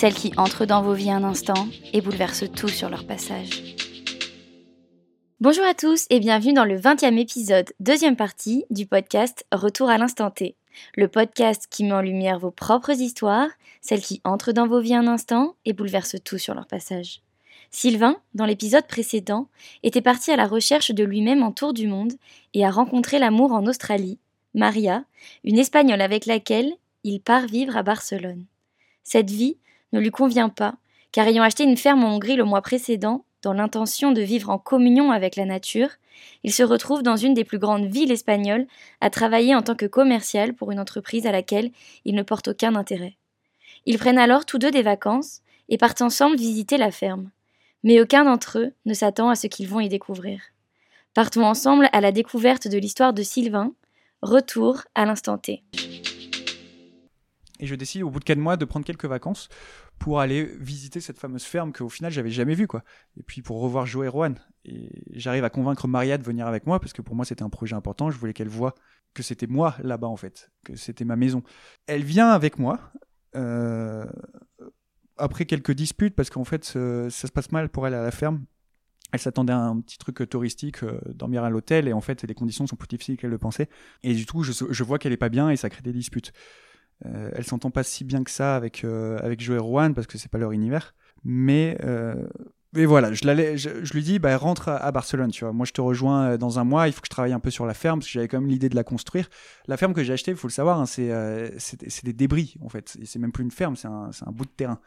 celles qui entrent dans vos vies un instant et bouleversent tout sur leur passage. Bonjour à tous et bienvenue dans le 20e épisode, deuxième partie du podcast Retour à l'instant T. Le podcast qui met en lumière vos propres histoires, celles qui entrent dans vos vies un instant et bouleversent tout sur leur passage. Sylvain, dans l'épisode précédent, était parti à la recherche de lui-même en tour du monde et a rencontré l'amour en Australie, Maria, une Espagnole avec laquelle il part vivre à Barcelone. Cette vie ne lui convient pas, car ayant acheté une ferme en Hongrie le mois précédent, dans l'intention de vivre en communion avec la nature, il se retrouve dans une des plus grandes villes espagnoles à travailler en tant que commercial pour une entreprise à laquelle il ne porte aucun intérêt. Ils prennent alors tous deux des vacances et partent ensemble visiter la ferme. Mais aucun d'entre eux ne s'attend à ce qu'ils vont y découvrir. Partons ensemble à la découverte de l'histoire de Sylvain, Retour à l'instant T. Et je décide au bout de 4 mois de prendre quelques vacances pour aller visiter cette fameuse ferme qu'au final j'avais jamais vue quoi. Et puis pour revoir Joe et Rowan. Et j'arrive à convaincre Maria de venir avec moi parce que pour moi c'était un projet important. Je voulais qu'elle voie que c'était moi là-bas en fait, que c'était ma maison. Elle vient avec moi. euh, après quelques disputes parce qu'en fait euh, ça se passe mal pour elle à la ferme. Elle s'attendait à un petit truc touristique, euh, dormir à l'hôtel, et en fait les conditions sont plus difficiles qu'elle le pensait. Et du coup je, je vois qu'elle est pas bien et ça crée des disputes. Euh, elle s'entend pas si bien que ça avec euh, avec Joe et Rowan parce que c'est pas leur univers. Mais euh, mais voilà, je, lui dis bah rentre à, Barcelone, tu vois. Moi je te rejoins dans un mois. Il faut que je travaille un peu sur la ferme parce que j'avais quand même l'idée de la construire. La ferme que j'ai achetée, il faut le savoir, hein, c'est des débris en fait. C'est même plus une ferme, c'est un un bout de terrain.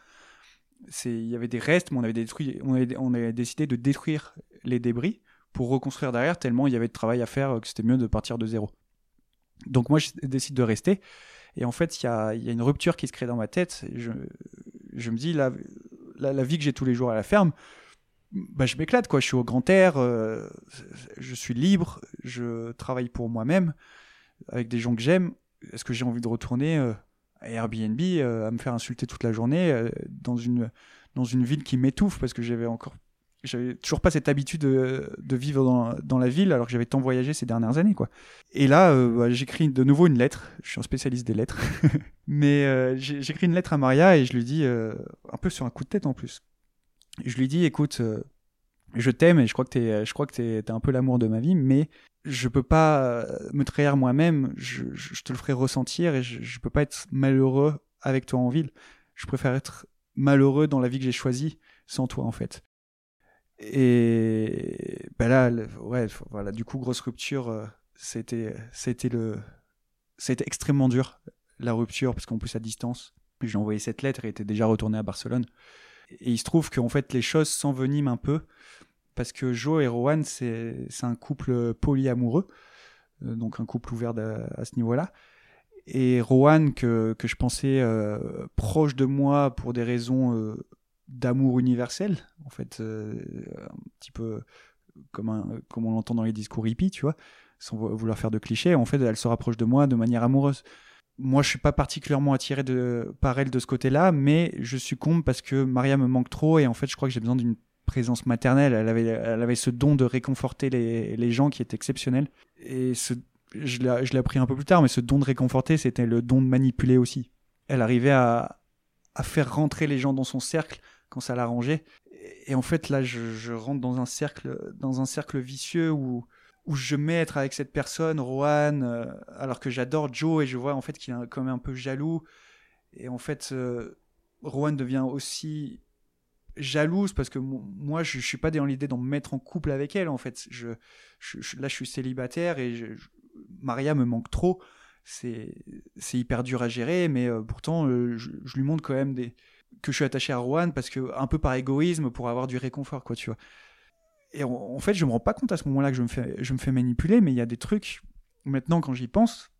Il y avait des restes, mais on avait détruit, on on avait décidé de détruire les débris pour reconstruire derrière tellement il y avait de travail à faire que c'était mieux de partir de zéro. Donc moi je décide de rester. Et en fait, il y a, une rupture qui se crée dans ma tête. Je, me dis, la, vie que j'ai tous les jours à la ferme, bah, je m'éclate, quoi. Je suis au grand air, euh, je suis libre, je travaille pour moi-même, avec des gens que j'aime. Est-ce que j'ai envie de retourner euh, à Airbnb, euh, à me faire insulter toute la journée, dans, une, dans une ville qui m'étouffe, parce que j'avais encore. J'avais toujours pas cette habitude de, de vivre dans, la ville alors que j'avais tant voyagé ces dernières années quoi. Et là, euh, bah, j'écris de nouveau une lettre. Je suis un spécialiste des lettres. Mais euh, j'écris une lettre à Maria et je lui dis, euh, un peu sur un coup de tête en plus. Je lui dis, écoute, euh, je t'aime et je crois que t'es, je crois que t'es, un peu l'amour de ma vie, mais je peux pas euh, me trahir moi-même. Je te le ferai ressentir et je, je peux pas être malheureux avec toi en ville. Je préfère être malheureux dans la vie que j'ai choisie sans toi en fait. Et ben là, ouais, voilà, du coup, grosse rupture. euh, c'était, c'était le, c'était extrêmement dur la rupture parce qu'en plus à distance. J'ai envoyé cette lettre et était déjà retourné à Barcelone. Et il se trouve qu'en fait les choses s'enveniment un peu parce que Joe et Rowan c'est, un couple polyamoureux, euh, donc un couple ouvert à, ce niveau-là. Et Rowan que, que je pensais euh, proche de moi pour des raisons d'amour universel, en fait, euh, un petit peu comme, un, comme on l'entend dans les discours hippies, tu vois, sans vou- vouloir faire de clichés. En fait, elle se rapproche de moi de manière amoureuse. Moi, je suis pas particulièrement attiré de, par elle de ce côté-là, mais je succombe parce que Maria me manque trop et en fait, je crois que j'ai besoin d'une présence maternelle. Elle avait, elle avait ce don de réconforter les, les gens qui est exceptionnel. Et ce, je l'ai je l'ai appris un peu plus tard, mais ce don de réconforter, c'était le don de manipuler aussi. Elle arrivait à, à faire rentrer les gens dans son cercle quand ça l'arrangeait. Et- en fait, là, je, rentre dans un cercle, dans un cercle vicieux où, où je mets être avec cette personne, Rohan, euh, alors que j'adore Joe et je vois en fait qu'il est quand même un peu jaloux. Et en fait, euh, Rohan devient aussi jalouse parce que mo- moi, je, suis pas dans l'idée d'en mettre en couple avec elle. En fait, je, je- là, je suis célibataire et Maria me manque trop. C'est hyper dur à gérer, mais euh, pourtant, je lui montre quand même des, que je suis attaché à Rowan parce que un peu par égoïsme pour avoir du réconfort quoi tu vois et en, fait je me rends pas compte à ce moment-là que je me fais je me fais manipuler mais il y a des trucs maintenant quand j'y pense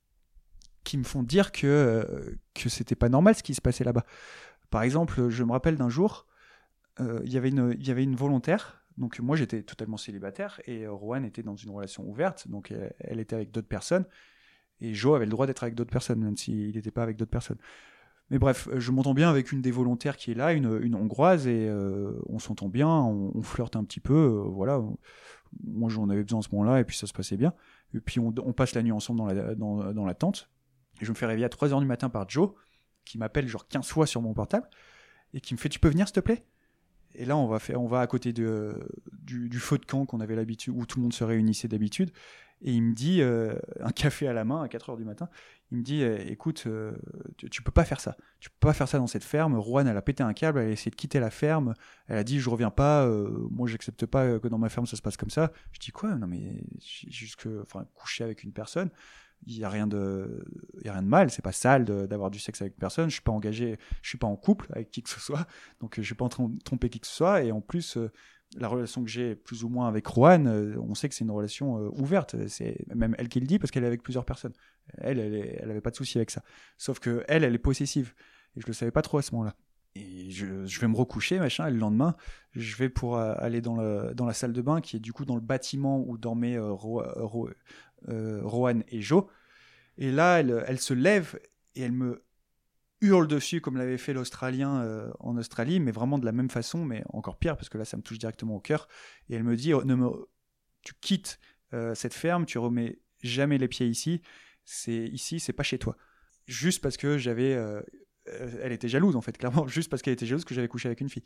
qui me font dire que euh, que c'était pas normal ce qui se passait là-bas Par exemple, je me rappelle d'un jour, euh, il y avait une- il y avait une volontaire. Donc moi j'étais totalement célibataire et euh, Rowan était dans une relation ouverte, donc euh, elle était avec d'autres personnes et Joe avait le droit d'être avec d'autres personnes, même s'il n'était pas avec d'autres personnes. Mais bref, euh, je m'entends bien avec une des volontaires qui est là, une, une hongroise, et euh, on s'entend bien, on, flirte un petit peu, euh, voilà. Moi j'en avais besoin à ce moment-là et puis ça se passait bien. Et puis on, on passe la nuit ensemble dans la, dans, dans la tente. Et je me fais réveiller à 3h du matin par Joe, qui m'appelle genre 15 fois sur mon portable, et qui me fait Tu peux venir s'il te plaît? Et là, on va, faire, on va à côté de, du, du feu de camp qu'on avait l'habitude, où tout le monde se réunissait d'habitude. Et il me dit, euh, un café à la main à 4h du matin, il me dit euh, Écoute, euh, tu, peux pas faire ça. Tu peux pas faire ça dans cette ferme. Rouen, elle a pété un câble, elle a essayé de quitter la ferme. Elle a dit Je reviens pas, moi j'accepte pas que dans ma ferme ça se passe comme ça. Je dis Quoi? Non, mais j'ai juste que, enfin, coucher avec une personne il y a rien de y a rien de mal c'est pas sale d'avoir du sexe avec une personne je suis pas engagé je suis pas en couple avec qui que ce soit donc je vais pas en train de tromper qui que ce soit et en plus la relation que j'ai plus ou moins avec Rohan euh, on sait que c'est une relation euh, ouverte. C'est même elle qui le dit parce qu'elle est avec plusieurs personnes. Elle elle, est- elle avait pas de souci avec ça. Sauf que elle elle est possessive. Et je le savais pas trop à ce moment-là. Et je, vais me recoucher machin et le lendemain je vais pour euh, aller dans, dans la salle de bain qui est du coup dans le bâtiment où dormaient euh, Ro- Ro- Rohan et Joe. Et là, elle se lève et elle me hurle dessus comme l'avait fait l'Australien euh, en Australie, mais vraiment de la même façon, mais encore pire parce que là, ça me touche directement au cœur. Et elle me dit, ne me, tu quittes euh, cette ferme, tu remets jamais les pieds ici. C'est ici, c'est pas chez toi. Juste parce que j'avais, euh, elle était jalouse en fait, clairement, juste parce qu'elle était jalouse que j'avais couché avec une fille.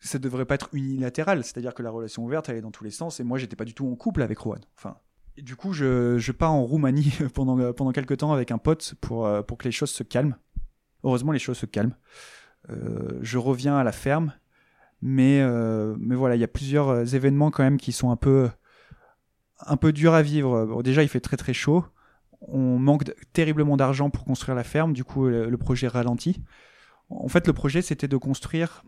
Ça devrait pas être unilatéral, c'est-à-dire que la relation ouverte, elle est dans tous les sens, et moi, j'étais pas du tout en couple avec Rowan. Enfin, du coup, je, pars en Roumanie pendant, pendant quelques temps avec un pote pour, pour que les choses se calment. Heureusement, les choses se calment. Euh, je reviens à la ferme, mais, euh, mais voilà, il y a plusieurs euh, événements quand même qui sont un peu, un peu durs à vivre. Déjà, il fait très très chaud. On manque terriblement d'argent pour construire la ferme, du coup, le, projet ralentit. En fait, le projet, c'était de construire.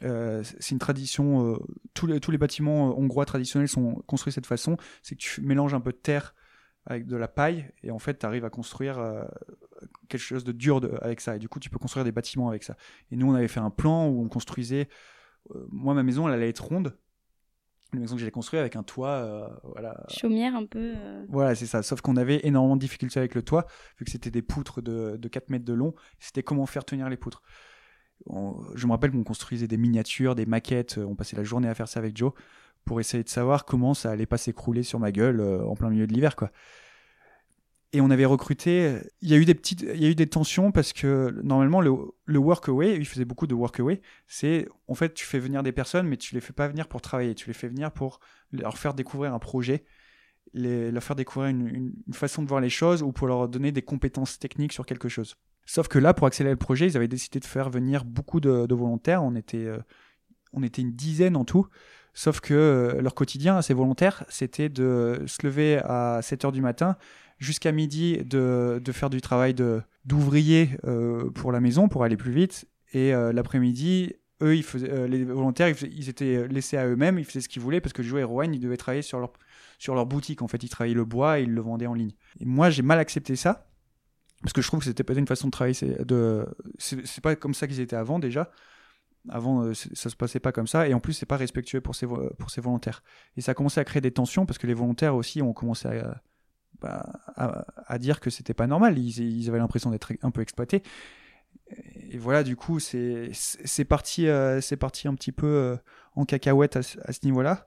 c'est une tradition. tous, les, bâtiments hongrois traditionnels sont construits de cette façon. C'est que tu mélanges un peu de terre avec de la paille et en fait, tu arrives à construire quelque chose de dur de- avec ça. Et du coup, tu peux construire des bâtiments avec ça. Et nous, on avait fait un plan où on construisait. euh, moi, ma maison, elle allait être ronde. La maison que j'ai construite avec un toit, euh, voilà, Chaumière un peu. euh, voilà, c'est ça. Sauf qu'on avait énormément de difficultés avec le toit, vu que c'était des poutres de, de 4 mètres de long. C'était comment faire tenir les poutres. On- je me rappelle qu'on construisait des miniatures, des maquettes. On passait la journée à faire ça avec Joe pour essayer de savoir comment ça allait pas s'écrouler sur ma gueule en plein milieu de l'hiver, quoi. Et on avait recruté. Il y a eu des petites, il y a eu des tensions parce que normalement le, le workaway, il faisait beaucoup de workaway. C'est en fait tu fais venir des personnes, mais tu les fais pas venir pour travailler. Tu les fais venir pour leur faire découvrir un projet les, leur faire découvrir une, façon de voir les choses ou pour leur donner des compétences techniques sur quelque chose. Sauf que là, pour accélérer le projet, ils avaient décidé de faire venir beaucoup de, de volontaires. On était, euh, on était une dizaine en tout. Sauf que euh, leur quotidien à ces volontaires, c'était de se lever à 7 heures du matin jusqu'à midi, de, faire du travail d'ouvrier euh, pour la maison pour aller plus vite. Et euh, l'après-midi, eux, les volontaires, ils, étaient laissés à eux-mêmes, ils faisaient ce qu'ils voulaient parce que Joe et Rowan, ils devaient travailler sur leur sur leur boutique. En fait, ils travaillaient le bois et ils le vendaient en ligne. Et moi, j'ai mal accepté ça parce que je trouve que c'était pas une façon de travailler. C'est pas comme ça qu'ils étaient avant déjà. Avant, euh, ça se passait pas comme ça. Et en plus, c'est pas respectueux pour ces vo- pour ces volontaires. Et ça a commencé à créer des tensions parce que les volontaires aussi ont commencé à bah, à, dire que c'était pas normal. Ils, avaient l'impression d'être un peu exploités. Et voilà, du coup, c'est parti, euh, parti un petit peu euh, en cacahuète à, ce- niveau-là.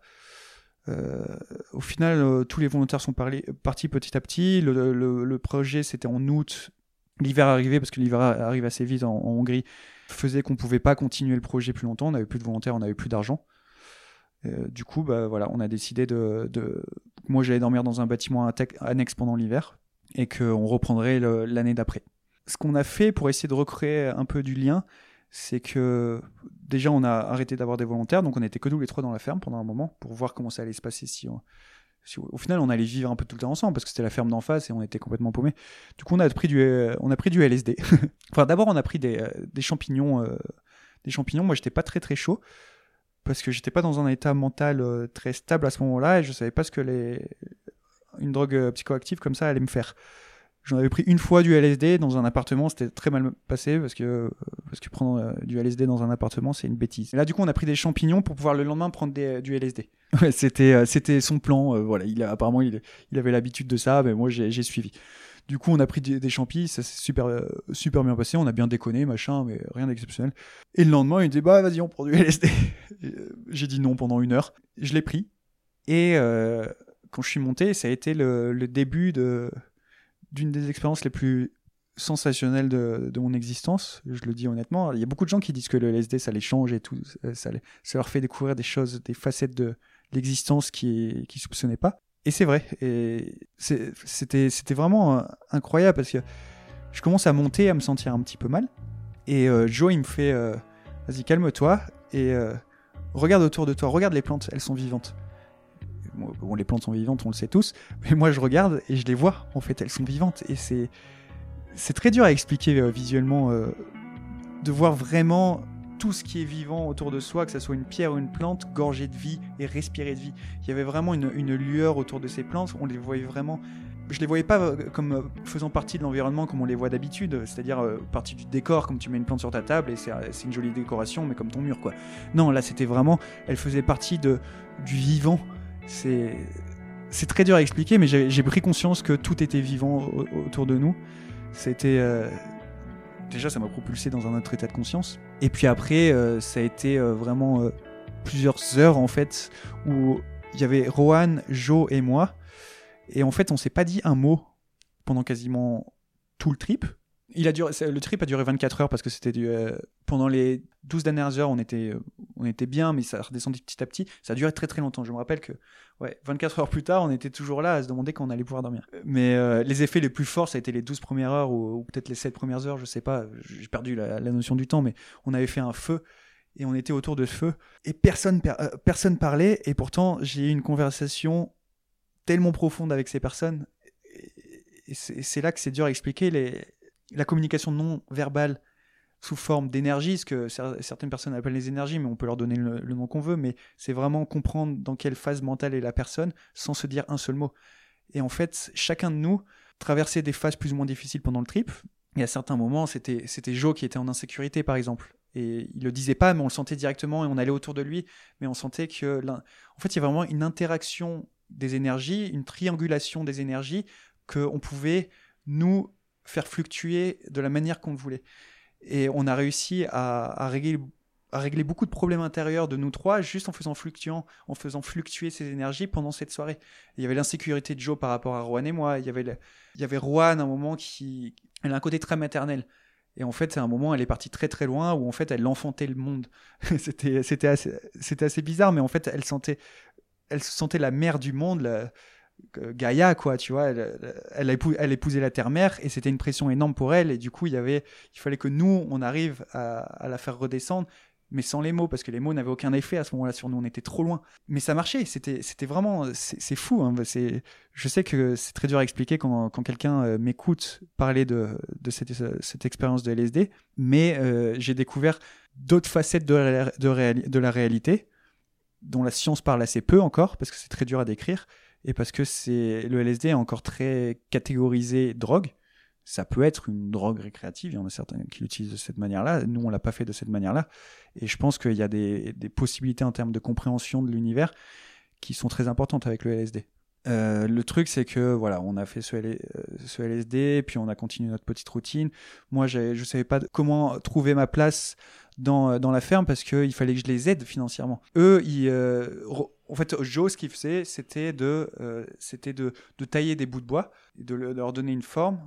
Euh, au final, euh, tous les volontaires sont partis petit à petit. Le projet, c'était en août. L'hiver arrivait, parce que l'hiver arrive assez vite en, Hongrie, faisait qu'on pouvait pas continuer le projet plus longtemps. On n'avait plus de volontaires, on n'avait plus d'argent. Euh, du coup, bah, voilà, on a décidé de. Moi, j'allais dormir dans un bâtiment annexe pendant l'hiver et qu'on reprendrait l'année d'après. Ce qu'on a fait pour essayer de recréer un peu du lien, c'est que déjà on a arrêté d'avoir des volontaires, donc on était que nous les trois dans la ferme pendant un moment pour voir comment ça allait se passer au final on allait vivre un peu tout le temps ensemble parce que c'était la ferme d'en face et on était complètement paumés. Du coup on a pris du, euh, on a pris du LSD. enfin d'abord on a pris des, euh, des champignons, euh, des champignons. Moi j'étais pas très très chaud parce que j'étais pas dans un état mental euh, très stable à ce moment-là et je savais pas ce que les une drogue psychoactive comme ça allait me faire. J'en avais pris une fois du LSD dans un appartement, c'était très mal passé parce que, parce que prendre du LSD dans un appartement, c'est une bêtise. Et là, du coup, on a pris des champignons pour pouvoir le lendemain prendre du LSD. C'était, euh, c'était son plan. euh, voilà, il apparemment, il, il avait l'habitude de ça, mais moi, j'ai, suivi. Du coup, on a pris des, champis, ça s'est super, euh, super bien passé, on a bien déconné, machin, mais rien d'exceptionnel. Et le lendemain, il dit, bah, vas-y, on prend du LSD. J'ai dit non pendant une heure. Je l'ai pris. Et quand je suis monté, ça a été le, début de, d'une des expériences les plus sensationnelles de, de mon existence, je le dis honnêtement. Il y a beaucoup de gens qui disent que le LSD, ça les change et tout, ça leur fait découvrir des choses, des facettes de l'existence qu'ils qui soupçonnaient pas. Et c'est vrai, et c'était c'était vraiment euh, incroyable parce que je commence à monter, à me sentir un petit peu mal. Et euh, Joe, il me fait euh, Vas-y, calme-toi et regarde autour de toi, regarde les plantes, elles sont vivantes. Bon, les plantes sont vivantes, on le sait tous, mais moi je regarde et je les vois, en fait, elles sont vivantes. Et c'est c'est très dur à expliquer visuellement, de voir vraiment tout ce qui est vivant autour de soi, que ce soit une pierre ou une plante, gorgée de vie et respirer de vie. Il y avait vraiment une, lueur autour de ces plantes, on les voyait vraiment. Je les voyais pas euh, comme euh, faisant partie de l'environnement comme on les voit d'habitude, c'est-à-dire euh, partie du décor, comme tu mets une plante sur ta table et c'est une jolie décoration, mais comme ton mur, quoi. Non, là c'était vraiment, elle faisait partie de, du vivant. C'est très dur à expliquer, mais j'ai pris conscience que tout était vivant au- autour de nous. C'était déjà ça m'a propulsé dans un autre état de conscience. Et puis après, euh, ça a été euh, vraiment euh, plusieurs heures en fait où il y avait Rohan, Joe et moi. Et en fait, on s'est pas dit un mot pendant quasiment tout le trip. Il a duré, le trip a duré 24 heures parce que c'était euh, pendant les 12 dernières heures, on était, euh, on était bien, mais ça a redescendu petit à petit. Ça a duré très très longtemps. Je me rappelle que ouais, 24 heures plus tard, on était toujours là à se demander quand on allait pouvoir dormir. Mais euh, les effets les plus forts, ça a été les 12 premières heures ou, peut-être les 7 premières heures, je sais pas. J'ai perdu la, notion du temps, mais on avait fait un feu et on était autour de ce feu et personne, per- personne parlait. Et pourtant, j'ai eu une conversation tellement profonde avec ces personnes. Et- c'est là que c'est dur à expliquer les, la communication non verbale sous forme d'énergie, ce que cer- certaines personnes appellent les énergies, mais on peut leur donner le, nom qu'on veut, mais c'est vraiment comprendre dans quelle phase mentale est la personne sans se dire un seul mot. Et en fait, chacun de nous traversait des phases plus ou moins difficiles pendant le trip. Et à certains moments, c'était Joe qui était en insécurité, par exemple. Et il le disait pas, mais on le sentait directement et on allait autour de lui, mais on sentait que, en fait, y a vraiment une interaction des énergies, une triangulation des énergies qu'on pouvait nous faire fluctuer de la manière qu'on voulait. Et on a réussi à, régler, beaucoup de problèmes intérieurs de nous trois juste en faisant, en faisant fluctuer ces énergies pendant cette soirée. Il y avait l'insécurité de Joe par rapport à Rowan et moi. Il y avait, le- à un moment qui. Elle a un côté très maternel. Et en fait, c'est un moment, elle est partie très très loin où en fait, elle enfantait le monde. c'était, assez, bizarre, mais en fait, elle sentait, elle se sentait la mère du monde, Gaïa, quoi, tu vois. Elle, elle, épousait la terre-mère et c'était une pression énorme pour elle. Et du coup, il y avait, il fallait que nous, on arrive à, la faire redescendre, mais sans les mots, parce que les mots n'avaient aucun effet à ce moment-là sur nous. On était trop loin. Mais ça marchait. C'était, vraiment, c'est, fou. Hein, je sais que c'est très dur à expliquer quand, quelqu'un euh, m'écoute parler de, cette, expérience de LSD, mais euh, j'ai découvert d'autres facettes de la réalité dont la science parle assez peu encore, parce que c'est très dur à décrire, et parce que c'est le LSD est encore très catégorisé drogue. Ça peut être une drogue récréative, il y en a certains qui l'utilisent de cette manière-là. Nous, on l'a pas fait de cette manière-là. Et je pense qu'il y a des, des possibilités en termes de compréhension de l'univers qui sont très importantes avec le LSD. Euh, le truc, c'est que voilà, on a fait ce, L- euh, LSD, puis on a continué notre petite routine. Moi, je savais pas comment trouver ma place dans, dans la ferme parce qu'il fallait que je les aide financièrement. Eux, ils, euh, en fait, Joe, ce qu'il faisait, c'était de, euh, tailler des bouts de bois, et de, le- de leur donner une forme,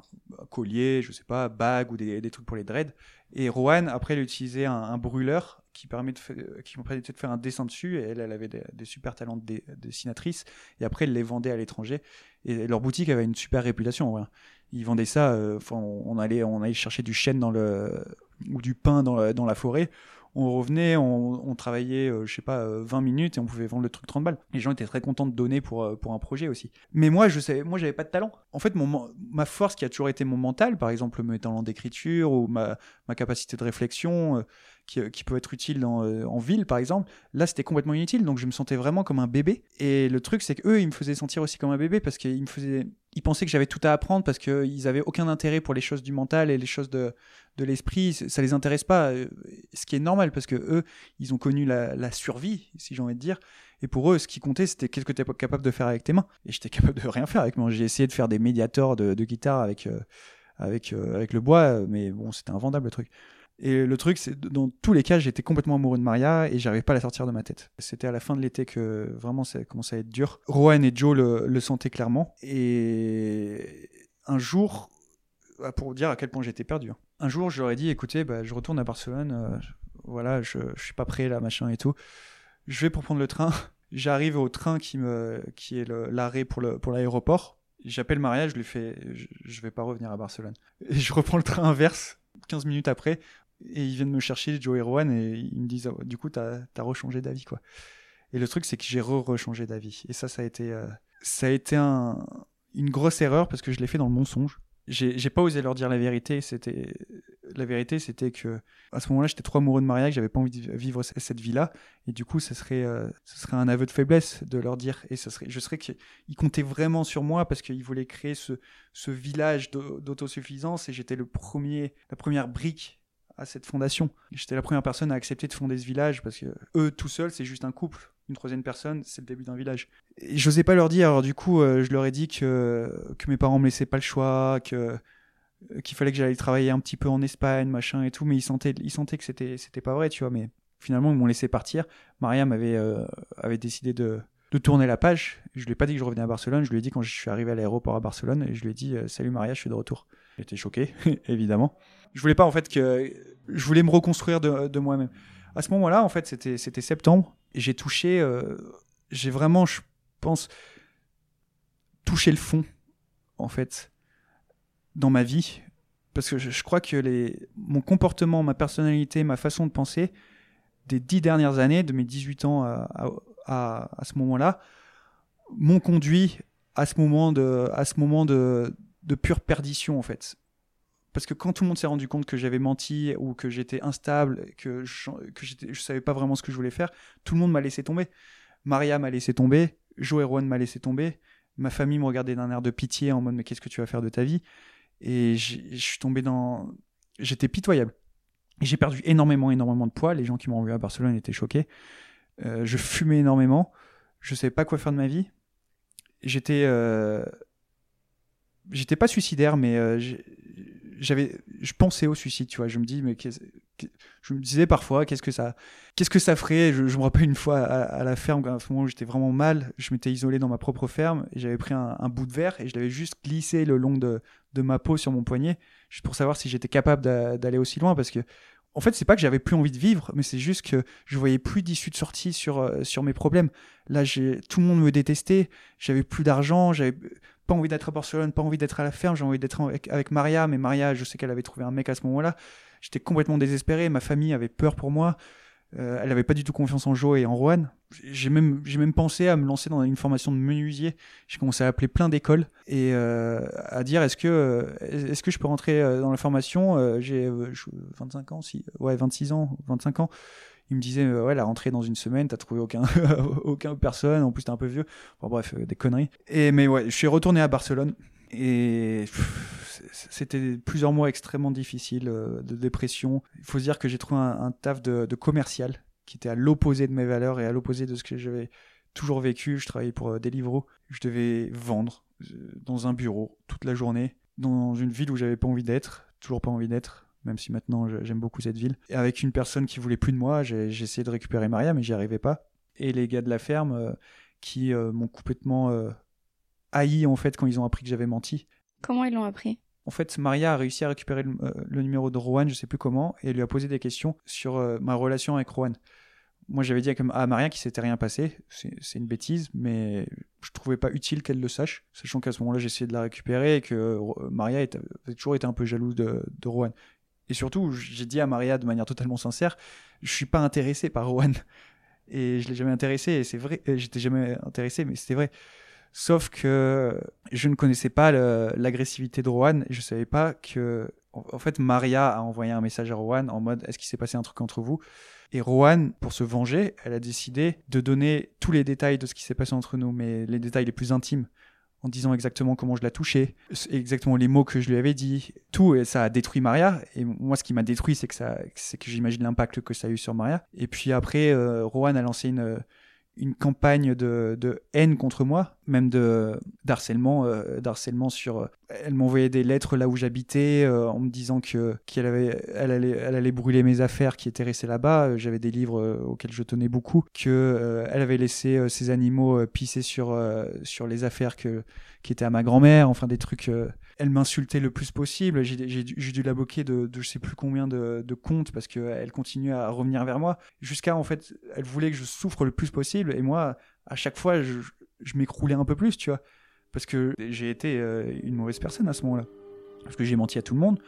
collier, je sais pas, bague ou des, trucs pour les dreads. Et Rowan, après, il utilisait un brûleur qui, permet de qui me permettait de faire un dessin dessus. Et elle, elle avait des, super talents de dessinatrice. Et après, elle les vendait à l'étranger. Et leur boutique avait une super réputation. Ils vendaient ça. euh, on, allait, on allait chercher du chêne dans le ou du pain dans dans la forêt. On revenait, on, travaillait, euh, je sais pas, euh, 20 minutes et on pouvait vendre le truc 30 balles. Les gens étaient très contents de donner pour, euh, pour un projet aussi. Mais moi, je savais, moi, j'avais pas de talent. En fait, mon, ma force qui a toujours été mon mental, par exemple mes talents d'écriture ou ma, ma capacité de réflexion, euh, qui, qui peuvent être utiles dans, euh, en ville, par exemple. Là, c'était complètement inutile, donc je me sentais vraiment comme un bébé. Et le truc, c'est qu'eux, ils me faisaient sentir aussi comme un bébé parce qu'ils me faisaient. Ils pensaient que j'avais tout à apprendre parce qu'ils avaient aucun intérêt pour les choses du mental et les choses de, de l'esprit. Ça les intéresse pas, euh, ce qui est normal parce que eux, ils ont connu la, survie, si j'ai envie de dire. Et pour eux, ce qui comptait, c'était qu'est-ce que tu es capable de faire avec tes mains. Et j'étais capable de rien faire avec moi. J'ai essayé de faire des médiators de, guitare avec, euh, avec, euh, avec le bois, mais bon, c'était invendable le truc. Et le truc, c'est dans tous les cas, j'étais complètement amoureux de Maria et j'arrivais pas à la sortir de ma tête. C'était à la fin de l'été que vraiment ça commençait à être dur. Rowan et Joe le, sentaient clairement. Et un jour, bah, pour dire à quel point j'étais perdu. hein. Un jour, je leur ai dit, écoutez, bah, je retourne à Barcelone, euh, voilà, je, je suis pas prêt là, machin et tout. Je vais pour prendre le train. J'arrive au train qui me, qui est l'arrêt pour le, pour l'aéroport. J'appelle Maria, je lui fais, je, je vais pas revenir à Barcelone. Et je reprends le train inverse 15 minutes après. Et ils viennent me chercher, Joe et Rowan, et ils me disent, du coup, t'as as rechangé d'avis, quoi. Et le truc, c'est que j'ai re-rechangé d'avis. Et ça, ça a été, euh, ça a été un, une grosse erreur parce que je l'ai fait dans le mensonge. J'ai pas osé leur dire la vérité. C'était la vérité, c'était que à ce moment-là, j'étais trop amoureux de Maria que j'avais pas envie de vivre cette vie-là. Et du coup, ça serait, euh, ce serait un aveu de faiblesse de leur dire. Et ça serait, je serais qu'ils comptaient vraiment sur moi parce qu'ils voulaient créer ce, ce village d'au- d'autosuffisance et j'étais le premier, la première brique à cette fondation. J'étais la première personne à accepter de fonder ce village parce que eux tout seuls, c'est juste un couple. Une troisième personne, c'est le début d'un village. Et j'osais pas leur dire. Alors du coup, euh, je leur ai dit que, mes parents me laissaient pas le choix, qu'il fallait que j'aille travailler un petit peu en Espagne, machin et tout. Mais ils sentaient, ils sentaient que c'était c'était pas vrai, tu vois. Mais finalement, ils m'ont laissé partir. Mariam avait euh, avait décidé de de tourner la page. Je lui ai pas dit que je revenais à Barcelone. Je lui ai dit quand je suis arrivé à l'aéroport à Barcelone et je lui ai dit euh, salut Maria, je suis de retour. J'étais choqué, évidemment. Je voulais pas en fait que je voulais me reconstruire de, moi-même. À ce moment-là, en fait, c'était septembre j'ai touché, euh, j'ai vraiment, je pense, touché le fond, en fait, dans ma vie, parce que je, crois que les, mon comportement, ma personnalité, ma façon de penser, des dix dernières années, de mes 18 ans à, à, à, à ce moment-là, m'ont conduit à ce moment de, à ce moment de, de pure perdition, en fait parce que quand tout le monde s'est rendu compte que j'avais menti ou que j'étais instable, que je, que je savais pas vraiment ce que je voulais faire, tout le monde m'a laissé tomber. Maria m'a laissé tomber, Joe et m'a laissé tomber, ma famille me regardait d'un air de pitié en mode mais qu'est-ce que tu vas faire de ta vie? Et je suis tombé dans, j'étais pitoyable. J'ai perdu énormément, énormément de poids. Les gens qui m'ont vu à Barcelone étaient choqués. Euh, je fumais énormément. Je savais pas quoi faire de ma vie. J'étais, euh, j'étais pas suicidaire, mais euh, j'avais, je pensais au suicide, tu vois. Je me dis, mais je me disais parfois, qu'est-ce que ça, qu'est-ce que ça ferait? Je, me rappelle une fois à, la ferme, à ce moment où j'étais vraiment mal, je m'étais isolé dans ma propre ferme et j'avais pris un, un bout de verre et je l'avais juste glissé le long de, de ma peau sur mon poignet, juste pour savoir si j'étais capable d'a- d'aller aussi loin, parce que en fait, c'est pas que j'avais plus envie de vivre, mais c'est juste que je voyais plus d'issue de sortie sur, euh, sur mes problèmes. Là, j'ai, tout le monde me détestait, j'avais plus d'argent, j'avais pas envie d'être à Barcelone, pas envie d'être à la ferme, j'ai envie d'être avec, Maria, mais Maria, je sais qu'elle avait trouvé un mec à ce moment-là. J'étais complètement désespéré, ma famille avait peur pour moi, euh, elle avait pas du tout confiance en Joe et en Rowan. J'ai même, j'ai même pensé à me lancer dans une formation de menuisier. J'ai commencé à appeler plein d'écoles et euh, à dire est-ce que, euh, est-ce que je peux rentrer dans la formation? J'ai euh, je- 25 ans, ouais, 26 ans, 25 ans. Il me disait euh, ouais, la rentrée dans une semaine, t'as trouvé aucun, aucun personne. En plus, t'es un peu vieux. Bon, bref, euh, des conneries. Et mais ouais, je suis retourné à Barcelone et c'était plusieurs mois extrêmement difficiles euh, de dépression. Il faut se dire que j'ai trouvé un, taf de, commercial qui était à l'opposé de mes valeurs et à l'opposé de ce que j'avais toujours vécu. Je travaillais pour euh, Deliveroo. Je devais vendre dans un bureau toute la journée, dans une ville où j'avais pas envie d'être, toujours pas envie d'être, même si maintenant j'aime beaucoup cette ville. Et avec une personne qui voulait plus de moi, j'ai essayé de récupérer Maria, mais j'y arrivais pas. Et les gars de la ferme euh, qui euh, m'ont complètement euh, haï en fait quand ils ont appris que j'avais menti. Comment ils l'ont appris? En fait, Maria a réussi à récupérer le, le numéro de Rowan, je sais plus comment, et lui a posé des questions sur ma relation avec Rowan. Moi, j'avais dit à, Maria qu'il s'était rien passé. C'est une bêtise, mais je trouvais pas utile qu'elle le sache, sachant qu'à ce moment-là, j'essayais de la récupérer et que Maria était- avait toujours été un peu jalouse de, de Rowan. Et surtout, j'ai dit à Maria de manière totalement sincère, je suis pas intéressé par Rowan. Et je l'ai jamais intéressé, et c'est vrai, euh, j'étais jamais intéressé, mais c'était vrai. Sauf que je ne connaissais pas l'agressivité de Rowan. Je savais pas que, en fait, Maria a envoyé un message à Rowan en mode Est-ce qu'il s'est passé un truc entre vous? Et Rowan, pour se venger, elle a décidé de donner tous les détails de ce qui s'est passé entre nous, mais les détails les plus intimes en disant exactement comment je la touchais, exactement les mots que je lui avais dit, tout, et ça a détruit Maria. Et moi, ce qui m'a détruit, c'est que que j'imagine l'impact que ça a eu sur Maria. Et puis après, euh, Rowan a lancé une, une campagne de, de, haine contre moi, même de d'harcèlement, euh, d'harcèlement sur. Euh, elle m'envoyait des lettres là où j'habitais euh, en me disant que qu'elle avait, elle allait, elle allait brûler mes affaires qui étaient restées là-bas. J'avais des livres auxquels je tenais beaucoup. Que elle avait laissé ses animaux pisser sur sur les affaires que qui étaient à ma grand-mère. Enfin des trucs elle m'insultait le plus possible. J'ai dû la bloquer de, de, je sais plus combien de, comptes parce qu'elle continuait à revenir vers moi. Jusqu'à, en fait, elle voulait que je souffre le plus possible. Et moi, à chaque fois, je, m'écroulais un peu plus, tu vois. Parce que j'ai été euh, une mauvaise personne à ce moment-là. Parce que j'ai menti à tout le monde.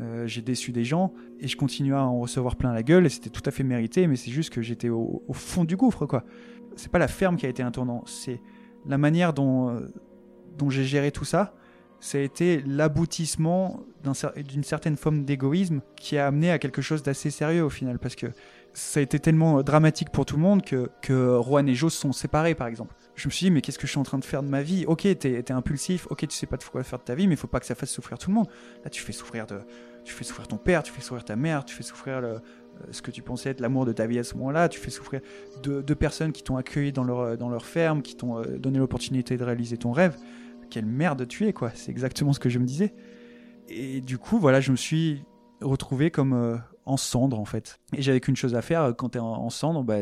Euh, j'ai déçu des gens et je continuais à en recevoir plein la gueule et c'était tout à fait mérité, mais c'est juste que j'étais au, fond du gouffre, quoi. C'est pas la ferme qui a été un tournant, c'est la manière dont, euh, dont j'ai géré tout ça ça a été l'aboutissement d'une certaine forme d'égoïsme qui a amené à quelque chose d'assez sérieux au final, parce que ça a été tellement euh, dramatique pour tout le monde que, que Juan et Joe se sont séparés, par exemple. Je me suis dit, mais qu'est-ce que je suis en train de faire de ma vie? Ok, t'es es impulsif, ok, tu sais pas de quoi faire de ta vie, mais il faut pas que ça fasse souffrir tout le monde. Là, tu fais souffrir, de, tu fais souffrir ton père, tu fais souffrir ta mère, tu fais souffrir euh, ce que tu pensais être l'amour de ta vie à ce moment-là, tu fais souffrir deux de personnes qui t'ont accueilli dans leur, dans leur ferme, qui t'ont euh, donné l'opportunité de réaliser ton rêve quelle merde tu es, quoi. C'est exactement ce que je me disais. Et du coup, voilà, je me suis retrouvé comme euh, en cendre, en fait. Et j'avais qu'une chose à faire quand t'es en, en cendre, bah,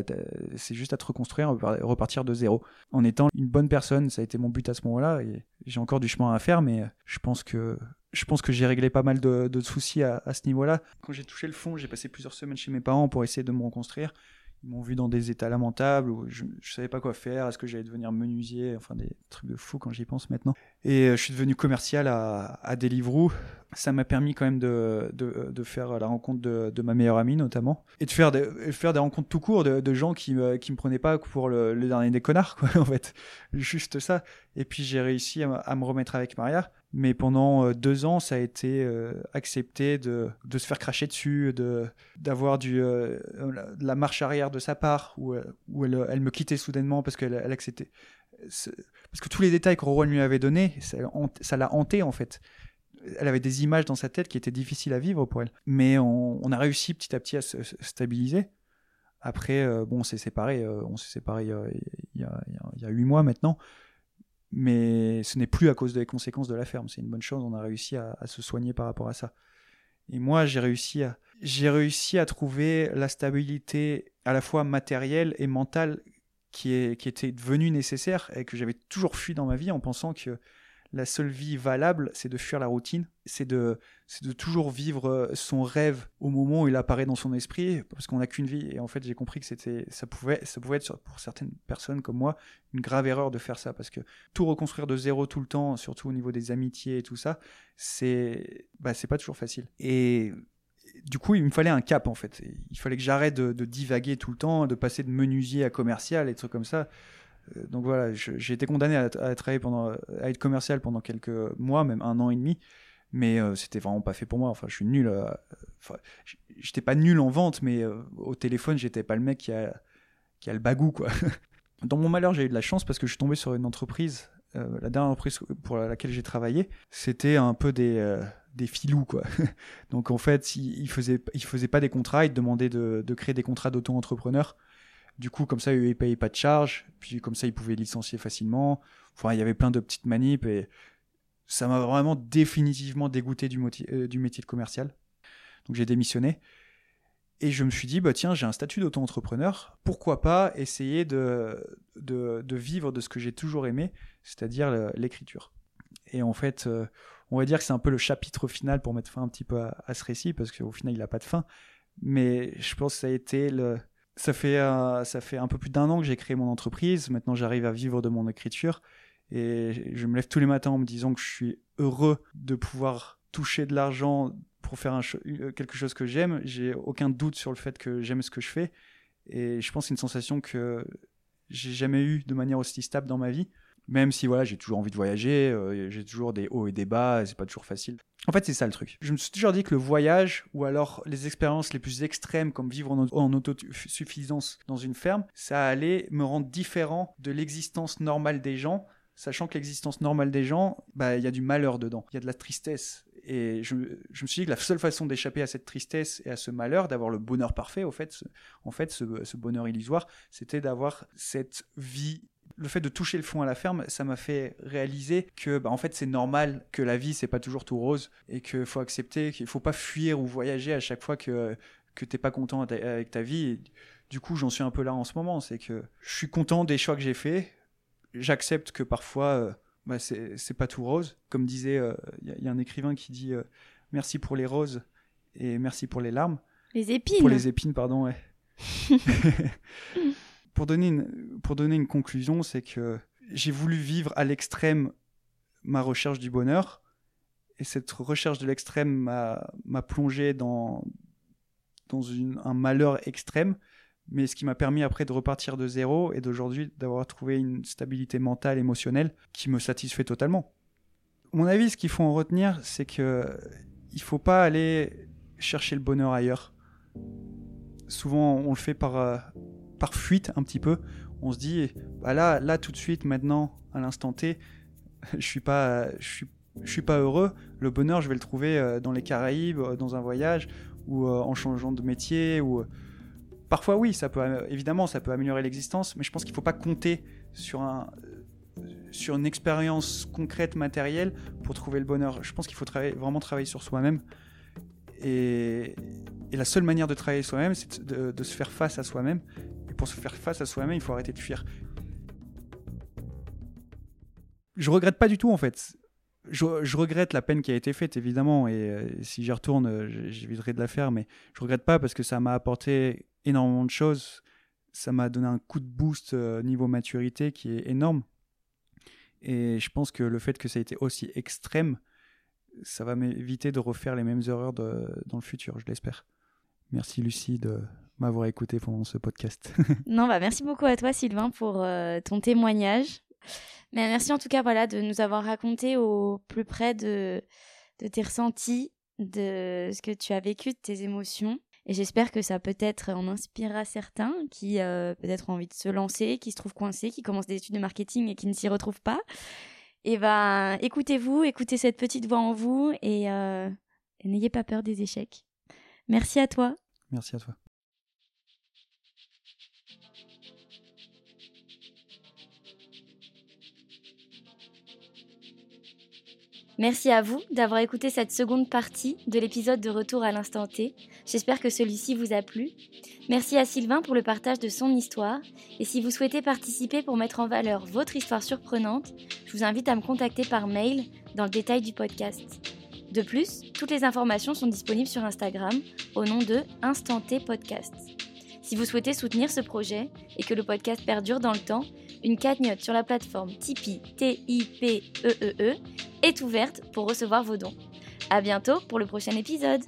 c'est juste à te reconstruire, repartir de zéro. En étant une bonne personne, ça a été mon but à ce moment-là. Et j'ai encore du chemin à faire, mais je pense que je pense que j'ai réglé pas mal de, soucis à, à ce niveau-là. Quand j'ai touché le fond, j'ai passé plusieurs semaines chez mes parents pour essayer de me reconstruire ils m'ont vu dans des états lamentables où je, je savais pas quoi faire. Est-ce que j'allais devenir menuisier? Enfin, des trucs de fou quand j'y pense maintenant. Et euh, je suis devenu commercial à, à Deliveroo. Ça m'a permis quand même de, de, de, faire la rencontre de, de, ma meilleure amie notamment et de faire des, faire des rencontres tout court de, gens qui me, qui me prenaient pas pour le, dernier des connards quoi en fait juste ça et puis j'ai réussi à, me remettre avec Maria mais pendant euh, deux ans, ça a été euh, accepté de, de, se faire cracher dessus, de d'avoir du euh, la marche arrière de sa part, où, où elle, elle, me quittait soudainement parce qu'elle elle acceptait. Parce que tous les détails que Rowan lui avait donnés, ça l'a hanté en fait. Elle avait des images dans sa tête qui étaient difficiles à vivre pour elle. Mais on, on a réussi petit à petit à se, stabiliser. Après, bon, on s'est séparés. on s'est séparés il y a huit mois maintenant mais ce n'est plus à cause des conséquences de la ferme. C'est une bonne chose, on a réussi à, se soigner par rapport à ça. Et moi, j'ai réussi à, réussi à trouver la stabilité à la fois matérielle et mentale qui, est, qui était devenue nécessaire et que j'avais toujours fui dans ma vie en pensant que la seule vie valable, c'est de fuir la routine, c'est de, c'est de toujours vivre euh, son rêve au moment où il apparaît dans son esprit, parce qu'on n'a qu'une vie. Et en fait, j'ai compris que c'était, ça pouvait, ça pouvait être pour certaines personnes comme moi une grave erreur de faire ça, parce que tout reconstruire de zéro tout le temps, surtout au niveau des amitiés et tout ça, c'est, bah, c'est pas toujours facile. Et du coup, il me fallait un cap en fait. Il fallait que j'arrête de, divaguer tout le temps, de passer de menuisier à commercial et trucs comme ça. Euh, donc voilà, j'ai été condamné à, être commercial pendant quelques mois, même un an et demi, mais euh, c'était vraiment pas fait pour moi. Enfin, je suis nul. Euh, enfin, j'étais pas nul en vente, mais au téléphone, j'étais pas le mec qui a, qui a le bagou, quoi. Dans mon malheur, j'ai eu de la chance parce que je suis tombé sur une entreprise, la dernière entreprise pour laquelle j'ai travaillé, c'était un peu des des filous quoi. Donc en fait, ils faisaient ils faisaient pas des contrats, ils demandaient de, de créer des contrats d'auto-entrepreneur du coup, comme ça, ils ne payaient pas de charges. Puis comme ça, ils pouvaient licencier facilement. Enfin, il y avait plein de petites manips et ça m'a vraiment définitivement dégoûté du, euh, du métier de commercial. Donc j'ai démissionné. Et je me suis dit, bah tiens, j'ai un statut d'auto-entrepreneur, pourquoi pas essayer de, de, vivre de ce que j'ai toujours aimé, c'est-à-dire l'écriture. Et en fait, euh, on va dire que c'est un peu le chapitre final pour mettre fin un petit peu à, à ce récit, parce qu'au final, il n'a pas de fin. Mais je pense que ça a été le, ça fait, euh, ça fait un peu plus d'un an que j'ai créé mon entreprise. Maintenant, j'arrive à vivre de mon écriture. Et je me lève tous les matins en me disant que je suis heureux de pouvoir toucher de l'argent pour faire euh, quelque chose que j'aime. J'ai aucun doute sur le fait que j'aime ce que je fais. Et je pense que c'est une sensation que j'ai jamais eue de manière aussi stable dans ma vie. Même si voilà, j'ai toujours envie de voyager, euh, j'ai toujours des hauts et des bas, c'est pas toujours facile. En fait, c'est ça le truc. Je me suis toujours dit que le voyage, ou alors les expériences les plus extrêmes, comme vivre en, autosuffisance dans une ferme, ça allait me rendre différent de l'existence normale des gens, sachant que l'existence normale des gens, bah, il y a du malheur dedans, il y a de la tristesse. Et je, me suis dit que la seule façon d'échapper à cette tristesse et à ce malheur, d'avoir le bonheur parfait, au fait, en fait, ce bonheur illusoire, c'était d'avoir cette vie le fait de toucher le fond à la ferme, ça m'a fait réaliser que, bah, en fait, c'est normal que la vie, c'est pas toujours tout rose et qu'il faut accepter qu'il faut pas fuir ou voyager à chaque fois que, que t'es pas content avec ta vie. Et du coup, j'en suis un peu là en ce moment. C'est que je suis content des choix que j'ai faits. J'accepte que parfois, euh, bah, c'est pas tout rose. Comme disait, il euh, y, y, a un écrivain qui dit euh, merci pour les roses et merci pour les larmes. Les épines. Pour les épines, pardon, ouais. pour, donner une, conclusion, c'est que j'ai voulu vivre à l'extrême ma recherche du bonheur. Et cette recherche de l'extrême m'a plongé dans, un malheur extrême, mais ce qui m'a permis après de repartir de zéro et d'aujourd'hui d'avoir trouvé une stabilité mentale, émotionnelle qui me satisfait totalement. Mon avis, ce qu'il faut en retenir, c'est que il faut pas aller chercher le bonheur ailleurs. Souvent, on le fait par, euh, par fuite un petit peu. On se dit, bah là, là tout de suite, maintenant, à l'instant T, je suis pas, je suis, je suis pas heureux. Le bonheur, je vais le trouver euh, dans les Caraïbes, euh, dans un voyage, ou en changeant de métier, ou parfois oui, ça peut évidemment, ça peut améliorer l'existence, mais je pense qu'il faut pas compter sur un sur une expérience concrète matérielle pour trouver le bonheur. Je pense qu'il faut travailler, vraiment travailler sur soi-même. Et, la seule manière de travailler soi-même, c'est de, se faire face à soi-même. Pour se faire face à soi-même, il faut arrêter de fuir. Je regrette pas du tout en fait. Je, regrette la peine qui a été faite évidemment et euh, si j'y retourne, j'éviterai de la faire, mais je regrette pas parce que ça m'a apporté énormément de choses. Ça m'a donné un coup de boost euh, niveau maturité qui est énorme. Et je pense que le fait que ça ait été aussi extrême, ça va m'éviter de refaire les mêmes erreurs dans le futur, je l'espère. Merci Lucie m'avoir écouté pendant ce podcast. non, bah merci beaucoup à toi Sylvain pour euh, ton témoignage. Mais merci en tout cas voilà de nous avoir raconté au plus près de, de tes ressentis, de ce que tu as vécu, de tes émotions. Et j'espère que ça peut-être en inspirera certains qui euh, peut-être ont envie de se lancer, qui se trouvent coincés, qui commencent des études de marketing et qui ne s'y retrouvent pas. Et ben, écoutez-vous, écoutez cette petite voix en vous et, euh, et n'ayez pas peur des échecs. Merci à toi. Merci à toi. Merci à vous d'avoir écouté cette seconde partie de l'épisode de Retour à l'instant T. J'espère que celui-ci vous a plu. Merci à Sylvain pour le partage de son histoire. Et si vous souhaitez participer pour mettre en valeur votre histoire surprenante, je vous invite à me contacter par mail dans le détail du podcast. De plus, toutes les informations sont disponibles sur Instagram au nom de Instant T Podcast. Si vous souhaitez soutenir ce projet et que le podcast perdure dans le temps, une cagnotte sur la plateforme Tipeee, T-I-P-E-E-E, est ouverte pour recevoir vos dons. À bientôt pour le prochain épisode!